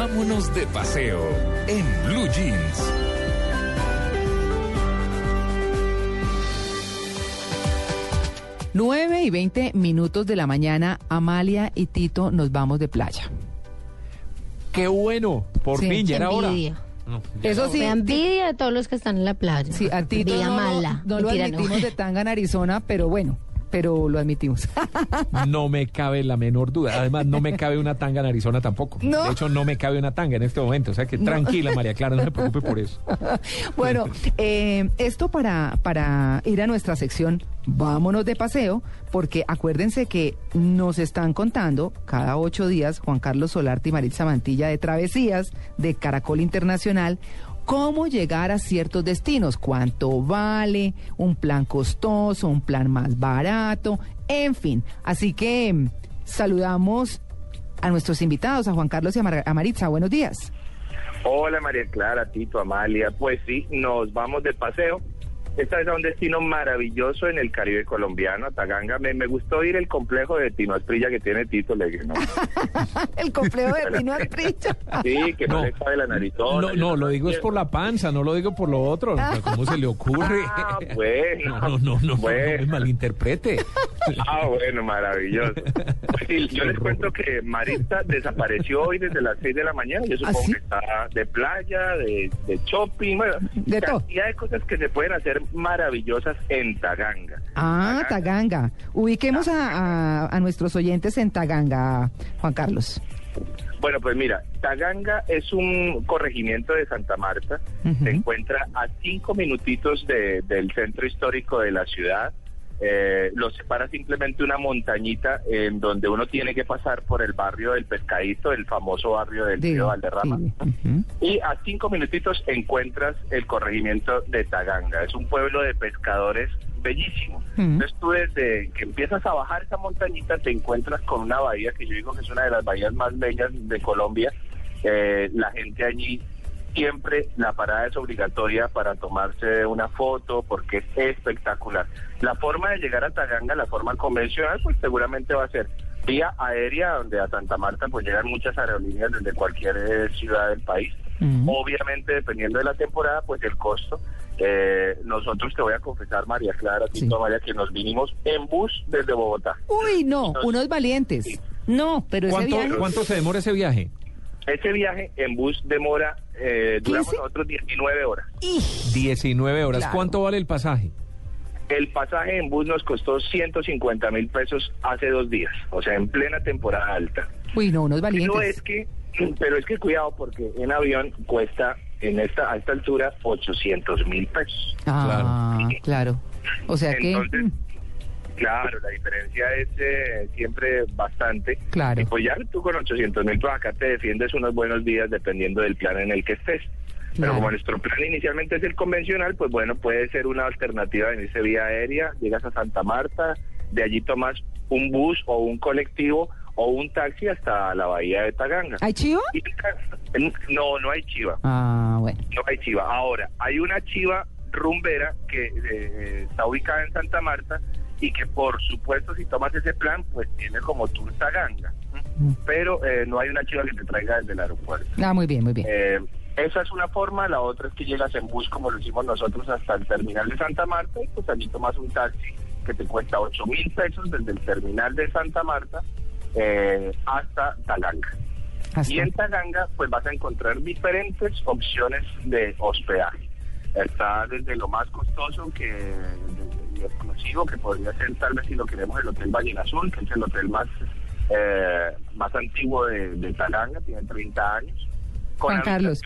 Vámonos de paseo en Blue Jeans. Nueve y 20 minutos de la mañana, Amalia y Tito nos vamos de playa. Qué bueno, por Sí. fin, ya era hora. Envidia. No, Eso sí, Me envidia a todos los que están en la playa. sí, a Tito no, mala. no lo admitimos de tanga en Arizona, pero bueno, pero lo admitimos. No me cabe la menor duda. Además, no me cabe una tanga en Arizona tampoco. No. De hecho, no me cabe una tanga en este momento. O sea que tranquila, María Clara, no se preocupe por eso. Bueno, eh, esto para, para ir a nuestra sección Vámonos de paseo, porque acuérdense que nos están contando cada ocho días Juan Carlos Solarte y Maritza Mantilla de Travesías de Caracol Internacional cómo llegar a ciertos destinos, cuánto vale, un plan costoso, un plan más barato, en fin. Así que mm, saludamos a nuestros invitados, a Juan Carlos y a Maritza. Buenos días. Hola María Clara, Tito, Amalia. Pues sí, nos vamos de paseo. Esta vez a un destino maravilloso en el Caribe colombiano, a Taganga. Me, me gustó ir el complejo de Tino Asprilla que tiene Tito. Le dije, no. El complejo de Pino Artrillo. Sí, que no, No. le sabe la narizona. No, no, lo digo es por la panza, no lo digo por lo otro. ¿Cómo se le ocurre? Ah, bueno. No, no, no, no, no, Bueno. me malinterprete. Ah, bueno, maravilloso. Pues sí, yo les cuento que Marita desapareció hoy desde las 6 de la mañana. Yo supongo ¿Ah, sí? que está de playa, de, de shopping, bueno, De todo. cantidad de cosas que se pueden hacer maravillosas en Taganga. Ah, Taganga. Ubiquemos a, a- a nuestros oyentes en Taganga, Juan Carlos. Bueno, pues mira, Taganga es un corregimiento de Santa Marta. Se encuentra a cinco minutitos de- del centro histórico de la ciudad. Eh, lo separa simplemente una montañita en donde uno tiene que pasar por el barrio del Pescadito, el famoso barrio del De- río Valderrama. sí. Y a cinco minutitos encuentras el corregimiento de Taganga. Es un pueblo de pescadores bellísimo. Mm. Entonces tú desde que empiezas a bajar esa montañita te encuentras con una bahía que yo digo que es una de las bahías más bellas de Colombia. Eh, la gente allí siempre la parada es obligatoria para tomarse una foto porque es espectacular. La forma de llegar a Taganga, la forma convencional, pues seguramente va a ser vía aérea, donde a Santa Marta pues llegan muchas aerolíneas desde cualquier eh, ciudad del país. Obviamente, dependiendo de la temporada, pues el costo. Eh, nosotros te voy a confesar, María Clara, Sí. Tito, María, que nos vinimos en bus desde Bogotá. Uy, no, unos valientes. No, pero ese ¿Cuánto, viaje... ¿Cuánto se demora ese viaje? Ese viaje en bus demora, eh, duramos 15? nosotros 19 horas. ¡Ih! 19 horas. Claro. ¿Cuánto vale el pasaje? El pasaje en bus nos costó 150 mil pesos hace dos días, o sea, en plena temporada alta. Uy, no, unos Pero valientes. es que, pero es que cuidado porque en avión cuesta en esta a esta altura 800 mil pesos. Ah, claro. O sea que... Entonces, mm, claro, la diferencia es eh, siempre bastante. Claro. Y pues ya tú con 800 mil pues acá te defiendes unos buenos días dependiendo del plan en el que estés. Pero como nuestro plan inicialmente es el convencional, pues bueno, puede ser una alternativa en ese vía aérea. Llegas a Santa Marta, de allí tomas un bus o un colectivo o un taxi hasta la bahía de Taganga. ¿Hay chivo? Y- No, no hay chiva. Ah, bueno. No hay chiva. Ahora, hay una chiva rumbera que eh, está ubicada en Santa Marta y que por supuesto si tomas ese plan, pues tiene como tour Taganga. Mm. Pero eh, no hay una chiva que te traiga desde el aeropuerto. Ah, muy bien, muy bien. Eh, esa es una forma, la otra es que llegas en bus como lo hicimos nosotros hasta el terminal de Santa Marta y pues allí tomas un taxi que te cuesta 8 mil pesos desde el terminal de Santa Marta eh, hasta Taganga. Hasta- Y en Taganga, pues vas a encontrar diferentes opciones de hospedaje. Está desde lo más costoso que desde lo exclusivo, que podría ser tal vez si lo queremos el Hotel Ballena Azul, que es el hotel más eh, más antiguo de, de Taganga, tiene 30 años. Con Juan Carlos.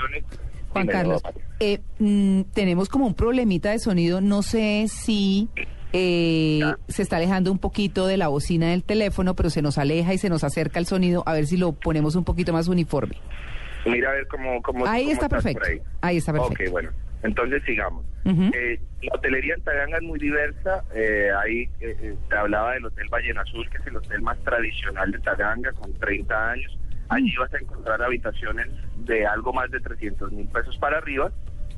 Juan Carlos, eh, mm, tenemos como un problemita de sonido. No sé si eh, se está alejando un poquito de la bocina del teléfono, pero se nos aleja y se nos acerca el sonido. A ver si lo ponemos un poquito más uniforme. Mira a ver cómo, cómo Ahí cómo está perfecto. por ahí. Ahí está perfecto. Ok, bueno. Entonces sigamos. Eh, la hotelería en Taganga es muy diversa. Eh, ahí eh, eh, te hablaba del Hotel Ballena Azul, que es el hotel más tradicional de Taganga, con 30 años. Allí vas a encontrar habitaciones de algo más de 300 mil pesos para arriba.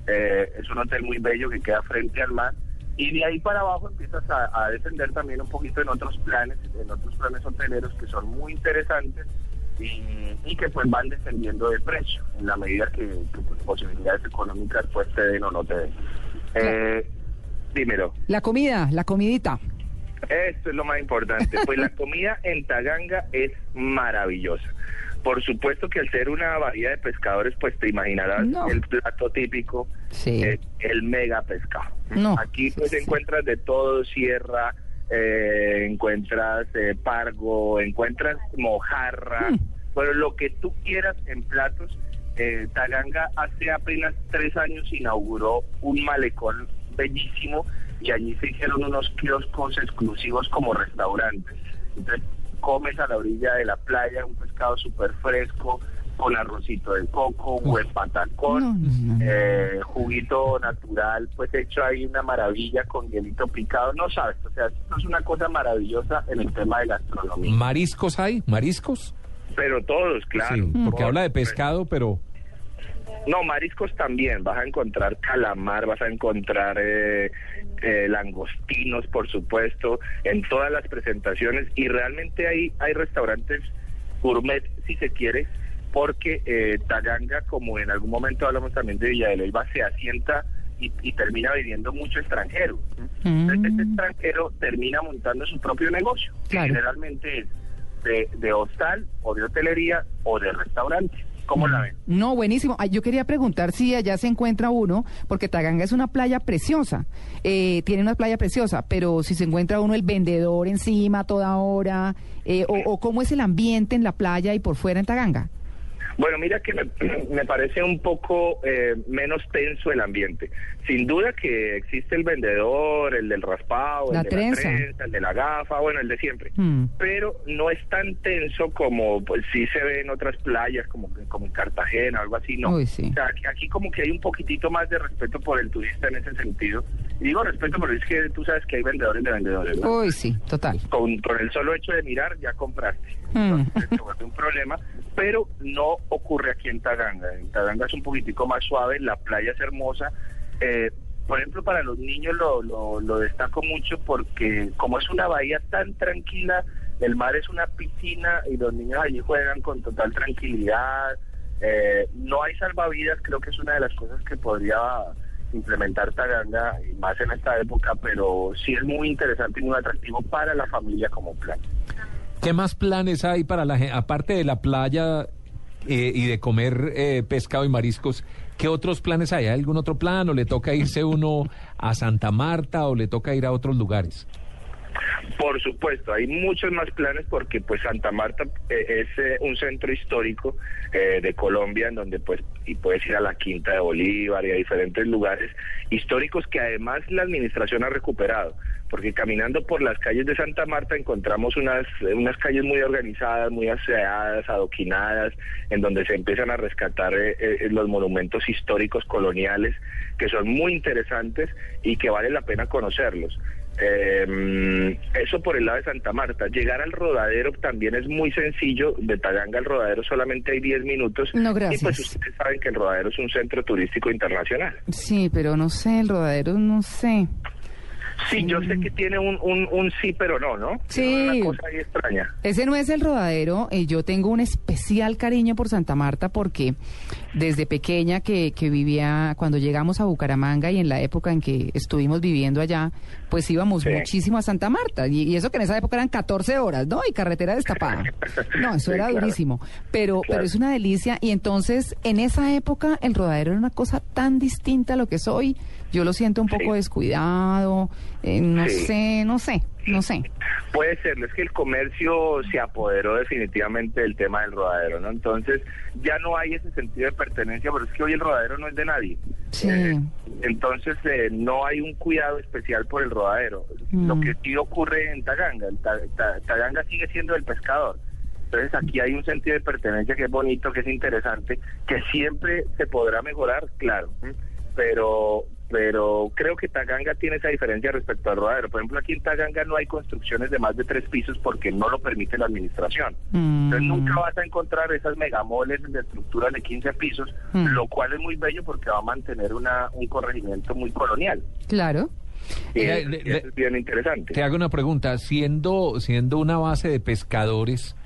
Eh, es un hotel muy bello que queda frente al mar. Y de ahí para abajo empiezas a, a descender también un poquito en otros planes, en otros planes hoteleros que son muy interesantes. y, y que pues van descendiendo de precio en la medida que, que, pues, posibilidades económicas pues te den o no te den. Eh, dímelo. La comida, la comidita. Esto es lo más importante. Pues la comida en Taganga es maravillosa. Por supuesto que al ser una bahía de pescadores, pues te imaginarás No. el plato típico, Sí. eh, el mega pescado. No. Aquí pues Sí, encuentras de todo, sierra, eh, encuentras eh, pargo, encuentras mojarra, Mm. bueno, lo que tú quieras en platos. Eh, Taganga hace apenas tres años inauguró un malecón bellísimo y allí se hicieron unos kioscos exclusivos como restaurantes. Entonces comes a la orilla de la playa un pescado súper fresco con arrocito de coco, buen patacón, No, no, no. eh, juguito natural, pues hecho ahí una maravilla con hielito picado, no sabes, o sea, esto es una cosa maravillosa en el tema de gastronomía. ¿Mariscos hay? ¿Mariscos? Pero todos, claro. sí, porque Por habla de pescado, pero No, mariscos también. Vas a encontrar calamar, vas a encontrar eh, eh, langostinos, por supuesto, en todas las presentaciones. Y realmente hay, hay restaurantes gourmet, si se quiere, porque eh, Taganga, como en algún momento hablamos también de Villa de Leyva, se asienta y, y termina viviendo mucho extranjero. Entonces, este Mm. extranjero termina montando su propio negocio, que generalmente es de, de hostal o de hotelería o de restaurante. ¿Cómo la ven? No, buenísimo. Ay, yo quería preguntar si allá se encuentra uno, porque Taganga es una playa preciosa, eh, tiene una playa preciosa, pero si se encuentra uno el vendedor encima toda hora, eh, o cómo es el ambiente en la playa y por fuera en Taganga. Bueno, mira que me, me parece un poco eh, menos tenso el ambiente. Sin duda que existe el vendedor, el del raspado, La el de la trenza, el de la gafa, bueno, el de siempre. Mm. Pero no es tan tenso como pues sí se ve en otras playas, como, como en Cartagena o algo así, no. Uy, sí. O sea, aquí, aquí como que hay un poquitito más de respeto por el turista en ese sentido. Y digo respeto porque es que tú sabes que hay vendedores de vendedores, ¿no? Uy, sí, total. con, con el solo hecho de mirar ya compraste. Mm. Entonces se vuelve un problema, pero no ocurre aquí en Taganga. En Taganga es un poquitico más suave, la playa es hermosa. Eh, por ejemplo, para los niños lo, lo, lo destaco mucho porque como es una bahía tan tranquila, el mar es una piscina y los niños allí juegan con total tranquilidad. Eh, no hay salvavidas, creo que es una de las cosas que podría implementar Taganga, más en esta época, pero sí es muy interesante y muy atractivo para la familia como plan. ¿qué más planes hay para la gente? Aparte de la playa eh, y de comer eh, pescado y mariscos, ¿qué otros planes hay? ¿Hay algún otro plan o le toca irse uno a Santa Marta o le toca ir a otros lugares? Por supuesto, hay muchos más planes porque pues Santa Marta eh, es eh, un centro histórico eh, de Colombia en donde pues y puedes ir a la Quinta de Bolívar y a diferentes lugares históricos que además la administración ha recuperado, porque caminando por las calles de Santa Marta encontramos unas unas calles muy organizadas, muy aseadas, adoquinadas, en donde se empiezan a rescatar los monumentos históricos coloniales que son muy interesantes y que vale la pena conocerlos. Eh, eso por el lado de Santa Marta. Llegar al rodadero también es muy sencillo. De Taganga al rodadero solamente hay 10 minutos. No, Y pues gracias. ustedes saben que el rodadero es un centro turístico internacional. Sí, pero no sé, el rodadero, no sé. Sí, yo sé que tiene un, un, un sí, pero no, ¿no? Sí. Una cosa ahí extraña. Ese no es el rodadero. eh, yo tengo un especial cariño por Santa Marta porque desde pequeña que, que vivía, cuando llegamos a Bucaramanga y en la época en que estuvimos viviendo allá, pues íbamos Sí. muchísimo a Santa Marta. Y, y eso que en esa época eran 14 horas, ¿no? Y carretera destapada. No, eso Sí, era claro. durísimo. Pero, Claro. pero es una delicia. Y entonces, en esa época, el rodadero era una cosa tan distinta a lo que es hoy. Yo lo siento un poco Sí. descuidado. eh, no Sí. sé, no sé, no sé. Puede ser, es que el comercio se apoderó definitivamente del tema del rodadero, ¿no? Entonces ya no hay ese sentido de pertenencia, pero es que hoy el rodadero no es de nadie. Sí. Eh, entonces eh, no hay un cuidado especial por el rodadero. Mm. Lo que sí ocurre en Taganga, el Ta- Ta- Taganga sigue siendo el pescador. Entonces aquí hay un sentido de pertenencia que es bonito, que es interesante, que siempre se podrá mejorar, claro, pero pero creo que Taganga tiene esa diferencia respecto al rodadero. Por ejemplo, aquí en Taganga no hay construcciones de más de tres pisos porque no lo permite la administración. Entonces Mm. nunca vas a encontrar esas megamoles de estructuras de 15 pisos, Mm. lo cual es muy bello porque va a mantener una, un corregimiento muy colonial. Claro. Y Eh, le- eso es bien interesante. Te hago una pregunta, siendo, siendo una base de pescadores,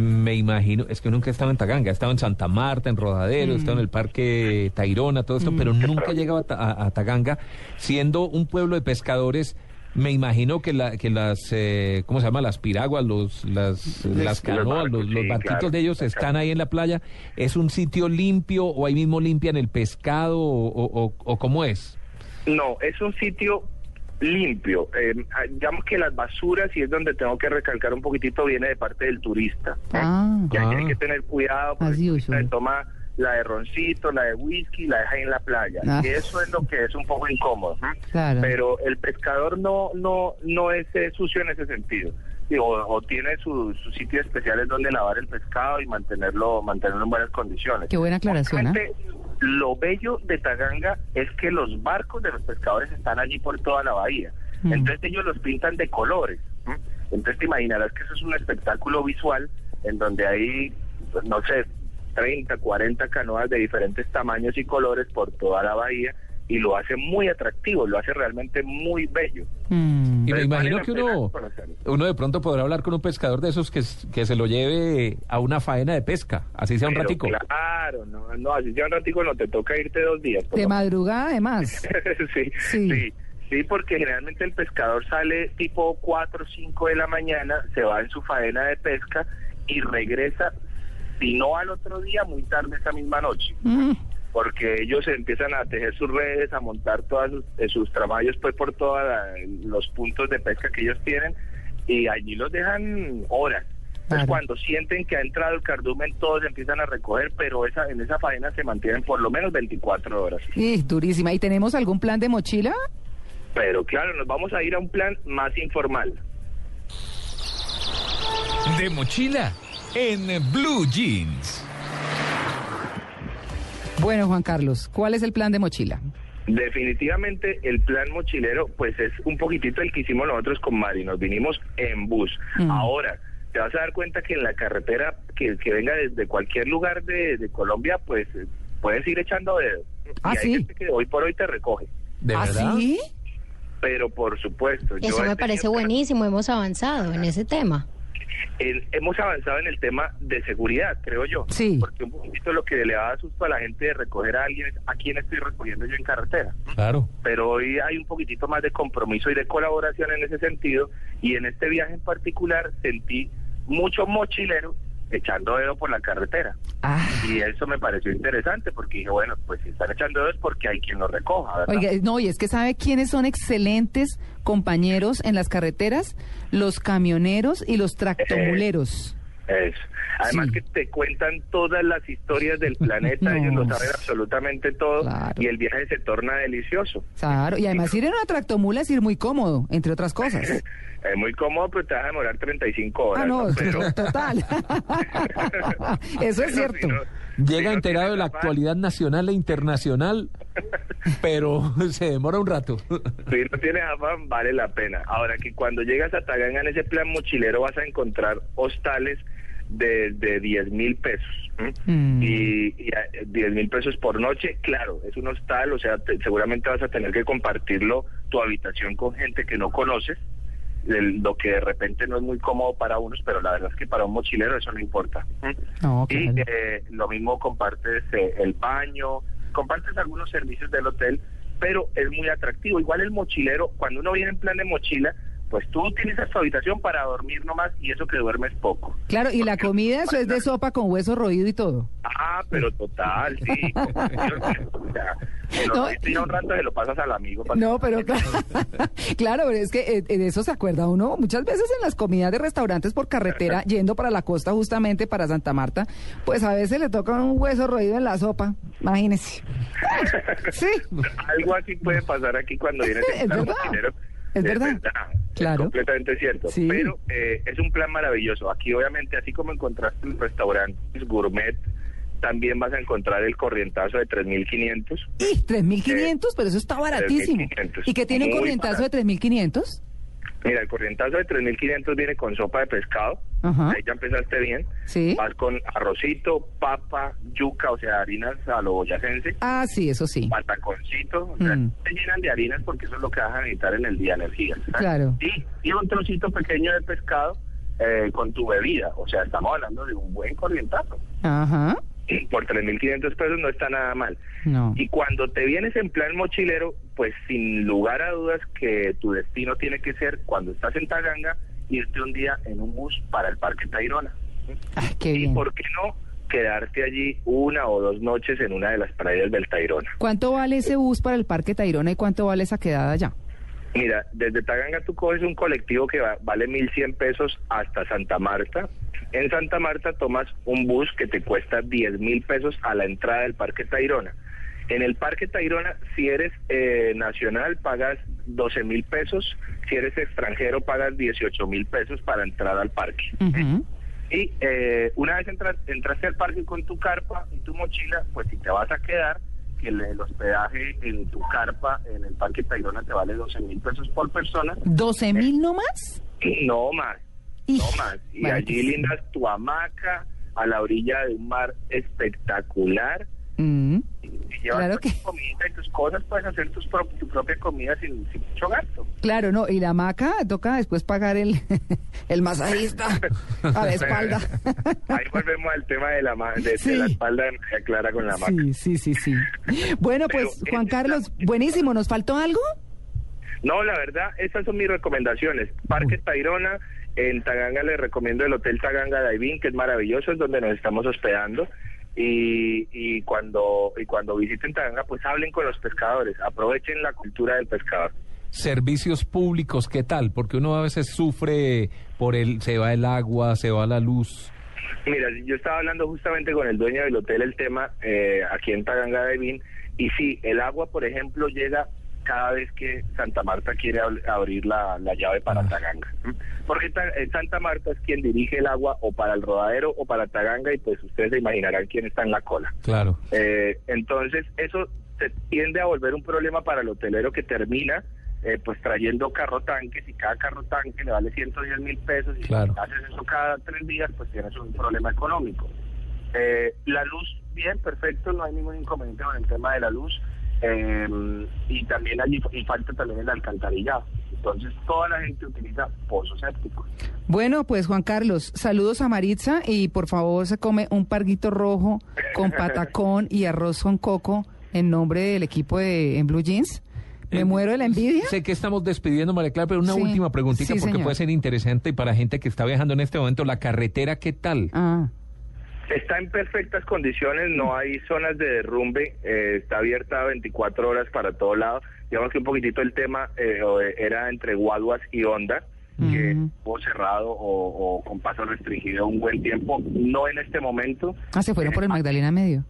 me imagino, es que nunca he estado en Taganga, he estado en Santa Marta, en Rodadero, he estado en el Parque Tayrona, todo esto, pero nunca he llegado a, Ta- a- a Taganga, siendo un pueblo de pescadores. Me imagino que, la, que las, eh, ¿cómo se llama? Las piraguas, los, las, las canoas, los, sí, barquitos claro, de ellos están ahí en la playa. ¿Es un sitio limpio o ahí mismo limpian el pescado o, o- o- o cómo es? No, es un sitio limpio. Eh, ah, digamos que las basuras, y es donde tengo que recalcar un poquitito, viene de parte del turista. Ah. Y Ah. hay que tener cuidado porque el toma la de roncito, la de whisky, la deja ahí en la playa. Ah. Y eso es lo que es un poco incómodo. ¿no? Claro. Pero el pescador no no no es eh, sucio en ese sentido. O, o tiene sus sus sitios especiales donde lavar el pescado y mantenerlo mantenerlo en buenas condiciones. Qué buena aclaración, ¿ah? Lo bello de Taganga es que los barcos de los pescadores están allí por toda la bahía. Mm. Entonces ellos los pintan de colores. ¿m? Entonces te imaginarás que eso es un espectáculo visual en donde hay, pues, no sé, 30, 40 canoas de diferentes tamaños y colores por toda la bahía y lo hace muy atractivo, lo hace realmente muy bello. Mm. Y me imagino que uno, uno de pronto podrá hablar con un pescador de esos que, que se lo lleve a una faena de pesca, así sea un ratico. Claro, no, no, así sea un ratico no te toca irte dos días. De lo madrugada, además. sí, Sí. sí, sí, porque generalmente el pescador sale tipo 4 o 5 de la mañana, se va en su faena de pesca y regresa, si no al otro día, muy tarde esa misma noche. Mm. Porque ellos empiezan a tejer sus redes, a montar todos sus, eh, sus traballos pues por todos los puntos de pesca que ellos tienen y allí los dejan horas. Entonces Claro. cuando sienten que ha entrado el cardumen todos empiezan a recoger, pero esa en esa faena se mantienen por lo menos 24 horas. Y durísima. ¿Y tenemos algún plan de mochila? Pero claro, nos vamos a ir a un plan más informal. De mochila en Blue Jeans. Bueno, Juan Carlos, ¿cuál es el plan de mochila? Definitivamente el plan mochilero pues es un poquitito el que hicimos nosotros con Mari, nos vinimos en bus. Mm. Ahora, te vas a dar cuenta que en la carretera que, que venga desde cualquier lugar de, de Colombia pues eh, puedes ir echando dedos. Ah, y hay sí. gente que hoy por hoy te recoge. ¿De ¿Ah, verdad? sí? Pero por supuesto, yo Eso he me parece buenísimo, hemos avanzado en ese tema. En- hemos avanzado en el tema de seguridad, creo yo. Sí. Porque un poquito lo que le da susto a la gente de recoger a alguien es a quién estoy recogiendo yo en carretera. Claro. pero hoy hay un poquitito más de compromiso y de colaboración en ese sentido y en este viaje en particular sentí mucho mochilero echando dedo por la carretera Ah. y eso me pareció interesante porque dije bueno pues si están echando dedo es porque hay quien lo recoja ¿verdad? Oiga, no, y es que sabe quiénes son excelentes compañeros en las carreteras, los camioneros y los tractomuleros. Eso. Además Sí. que te cuentan todas las historias del planeta, No. ellos lo saben absolutamente todo Claro. y el viaje se torna delicioso. Claro, y además ir en una tractomula es ir muy cómodo, entre otras cosas. Es muy cómodo, pero te vas a demorar 35 horas. Ah, no, Pero- total. Eso es cierto. si no- si Llega no enterado de la actualidad nacional e internacional, pero se demora un rato. Si no tienes afán, vale la pena. Ahora que cuando llegas a Taganga en ese plan mochilero vas a encontrar hostales de, de 10 mil pesos. Mm. Y, y a- 10 mil pesos por noche, claro, es un hostal, o sea, te- seguramente vas a tener que compartirlo, tu habitación con gente que no conoces, el- lo que de repente no es muy cómodo para unos, pero la verdad es que para un mochilero eso no importa. Y eh, lo mismo compartes eh, el baño, compartes algunos servicios del hotel, pero es muy atractivo. Igual el mochilero, cuando uno viene en plan de mochila, pues tú utilizas tu habitación para dormir nomás y eso que duermes poco. Claro, y la comida, eso es de sopa con hueso roído y todo. Ah, pero total, sí. No, un rato se lo pasas al amigo. para- No, pero claro, pero es que eh, de eso se acuerda uno muchas veces en las comidas de restaurantes por carretera, yendo para la costa justamente para Santa Marta, pues a veces le toca un hueso roído en la sopa, imagínese. Sí, Algo así puede pasar aquí cuando vienes Es en plan verdad. verdad. Claro. Es completamente cierto. Sí. Pero eh, es un plan maravilloso. Aquí, obviamente, así como encontraste el restaurantes gourmet, también vas a encontrar el corrientazo de 3.500. y 3.500, pero eso está baratísimo. 3.500. ¿Y qué tiene un corrientazo de 3.500? Mira, el corrientazo de 3.500 viene con sopa de pescado. Ajá. Ahí ya empezaste bien. Sí. Vas con arrocito, papa, yuca, o sea, harinas a lo boyacense. Ah, sí, eso sí. pataconcito, o sea, Mm. te llenan de harinas porque eso es lo que vas a necesitar en el día, energía. ¿sabes? Claro. Y, y un trocito pequeño de pescado eh, con tu bebida. O sea, estamos hablando de un buen corrientazo. Ajá. Por 3.500 pesos no está nada mal. No. Y cuando te vienes en plan mochilero, pues sin lugar a dudas que tu destino tiene que ser, cuando estás en Taganga, irte un día en un bus para el Parque Tayrona. Ay, qué Y por qué no quedarte allí una o dos noches en una de las playas del Tayrona. ¿Cuánto vale ese bus para el Parque Tayrona y cuánto vale esa quedada allá? Mira, desde Taganga tú coges un colectivo que va- vale 1.100 pesos hasta Santa Marta. En Santa Marta tomas un bus que te cuesta 10 mil pesos a la entrada del Parque Tayrona. En el Parque Tayrona, si eres eh, nacional, pagas 12 mil pesos. Si eres extranjero, pagas 18 mil pesos para entrar al parque. Ujú. Y eh, una vez entras, entraste al parque con tu carpa y tu mochila, pues si te vas a quedar, que el, el hospedaje en tu carpa en el Parque Tayrona te vale 12 mil pesos por persona. ¿12 mil nomás? No más, Y- no más. Y allí pues- lindas tu hamaca a la orilla de un mar espectacular. Mm. Llevas Claro tu que- comida y tus cosas, puedes hacer tus pro- tu propia comida sin, sin mucho gasto. Claro, no, y la hamaca toca después pagar el, el masajista a la espalda. Ahí volvemos al tema de la, de, de Sí. la espalda de María Clara con la hamaca. Sí, sí, sí, sí. Bueno, Pero pues Juan Carlos, buenísimo, ¿nos faltó algo? No, la verdad, esas son mis recomendaciones. Parque Tayrona, en Taganga les recomiendo el Hotel Taganga Daivin, que es maravilloso, es donde nos estamos hospedando. Y, y cuando y cuando visiten Taganga, pues hablen con los pescadores, aprovechen la cultura del pescador. Servicios públicos, ¿qué tal? Porque uno a veces sufre por el, se va el agua, se va la luz. Mira, yo estaba hablando justamente con el dueño del hotel el tema eh, aquí en Taganga Daivin, y sí, el agua, por ejemplo, llega cada vez que Santa Marta quiere ab- abrir la, la llave para Ah. Taganga. Porque Ta- eh, Santa Marta es quien dirige el agua o para el rodadero o para Taganga y pues ustedes se imaginarán quién está en la cola. Claro. Eh, entonces, eso se tiende a volver un problema para el hotelero que termina eh, pues trayendo carro tanques y cada carro tanque le vale 110 mil pesos y Claro. si haces eso cada tres días pues tienes un problema económico. Eh, la luz, bien, perfecto, no hay ningún inconveniente con el tema de la luz eh, y también allí y falta también el alcantarillado. Entonces toda la gente utiliza pozos sépticos. Bueno, pues Juan Carlos, saludos a Maritza y por favor se come un parguito rojo con patacón y arroz con coco en nombre del equipo de en Blue Jeans. Me Eh, muero de la envidia. Sé que estamos despidiendo, María Clara, pero una Sí. última preguntita Sí, porque señor. puede ser interesante y para gente que está viajando en este momento. ¿La carretera qué tal? Ah, Está en perfectas condiciones, no hay zonas de derrumbe, eh, está abierta 24 horas para todo lado. Digamos que un poquitito el tema eh, eh, era entre Guaduas y Honda, que estuvo cerrado o, o con paso restringido un buen tiempo, no en este momento. ah, se fueron por el Magdalena Medio.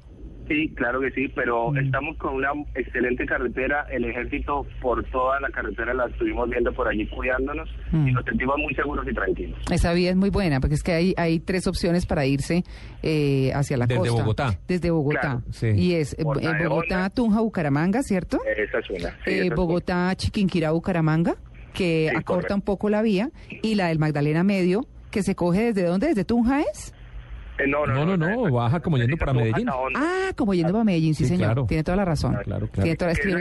Sí, claro que sí, pero estamos con una excelente carretera. El ejército por toda la carretera la estuvimos viendo por allí cuidándonos Mm. y nos sentimos muy seguros y tranquilos. Esa vía es muy buena porque es que hay, hay tres opciones para irse eh, hacia la Desde costa. Bogotá. Desde Bogotá. Claro. Sí. Y es eh, Bogotá. Tunja, Bucaramanga, ¿cierto? Esa es una. sí, Eh, esa es Bogotá, Chiquinquirá, Bucaramanga, que Sí, acorta correcto. un poco la vía. Y la del Magdalena Medio, que se coge desde dónde? ¿Desde Tunja es? Eh, no, no, No, no, baja como yendo para Medellín. Ah, como yendo para Medellín, sí, Sí, señor. claro. Tiene toda la razón. Claro, claro.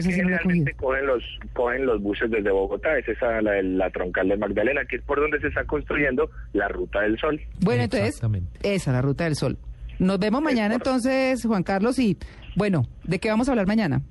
Generalmente cogen los, cogen los buses desde Bogotá, es esa la, la troncal de Magdalena, que es por donde se está construyendo la Ruta del Sol. Bueno, entonces, Exactamente. esa, la ruta del sol. Nos vemos mañana entonces, Juan Carlos, y bueno, ¿de qué vamos a hablar mañana?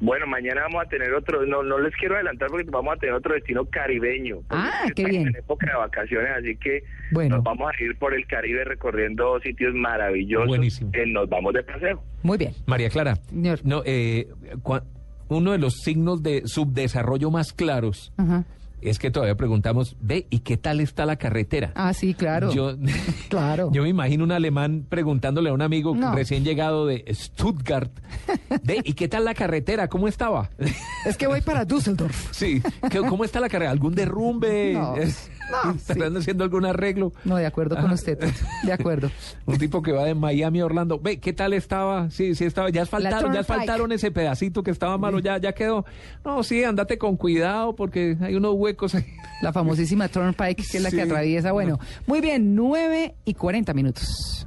Bueno, mañana vamos a tener otro, no no les quiero adelantar porque vamos a tener otro destino caribeño. Ah, qué bien. En época de vacaciones, así que Bueno. nos vamos a ir por el Caribe recorriendo sitios maravillosos. Buenísimo. que nos vamos de paseo. Muy bien. María Clara, Señor. no, eh, cua- uno de los signos de subdesarrollo más claros Ajá. Es que todavía preguntamos, ve, ¿y qué tal está la carretera? Ah, sí, claro. Yo, Claro. yo me imagino un alemán preguntándole a un amigo No. recién llegado de Stuttgart, ve, ¿y qué tal la carretera? ¿Cómo estaba? Es que voy para Düsseldorf. Sí, ¿qué- ¿cómo está la carretera? ¿Algún derrumbe? No, Es- no, ¿Están sí. haciendo algún arreglo? No, de acuerdo con usted. De acuerdo. Un tipo que va de Miami a Orlando. Ve, ¿qué tal estaba? Sí, sí estaba. Ya asfaltaron, ya asfaltaron ese pedacito que estaba malo, ya, ya quedó. No, sí, andate con cuidado porque hay unos huecos ahí. La famosísima Turnpike, que es la que atraviesa. Bueno, muy bien, 9 y 40 minutos.